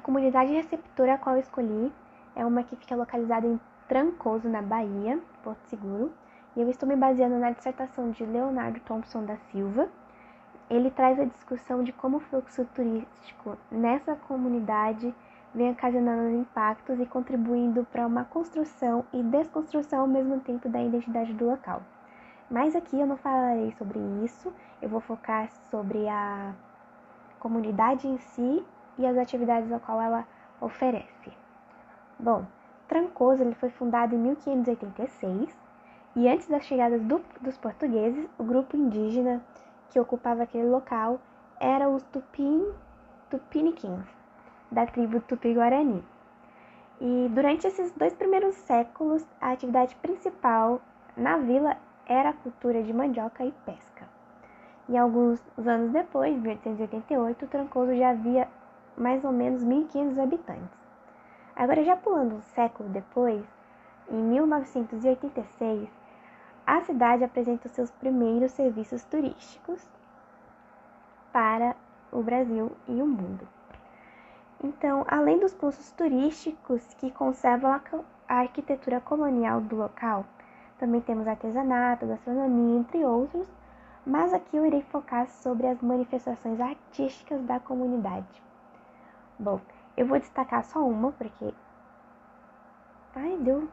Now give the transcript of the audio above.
comunidade receptora a qual escolhi é uma que fica localizada em Trancoso, na Bahia, Porto Seguro, e eu estou me baseando na dissertação de Leonardo Thompson da Silva. Ele traz a discussão de como o fluxo turístico nessa comunidade vem ocasionando impactos e contribuindo para uma construção e desconstrução ao mesmo tempo da identidade do local. Mas aqui eu não falarei sobre isso, eu vou focar sobre a comunidade em si e as atividades a qual ela oferece. Bom, Trancoso ele foi fundado em 1586 e antes das chegadas do, dos portugueses, o grupo indígena que ocupava aquele local era os Tupin, Tupiniquins, da tribo Tupi-Guarani. E durante esses dois primeiros séculos, a atividade principal na vila era a cultura de mandioca e pesca. E alguns anos depois, em 1888, Trancoso já havia mais ou menos 1.500 habitantes. Agora, já pulando um século depois, em 1986, a cidade apresenta os seus primeiros serviços turísticos para o Brasil e o mundo. Então, além dos pontos turísticos que conservam a arquitetura colonial do local, também temos artesanato, gastronomia, entre outros, mas aqui eu irei focar sobre as manifestações artísticas da comunidade. Bom, eu vou destacar só uma, porque. Ai, deu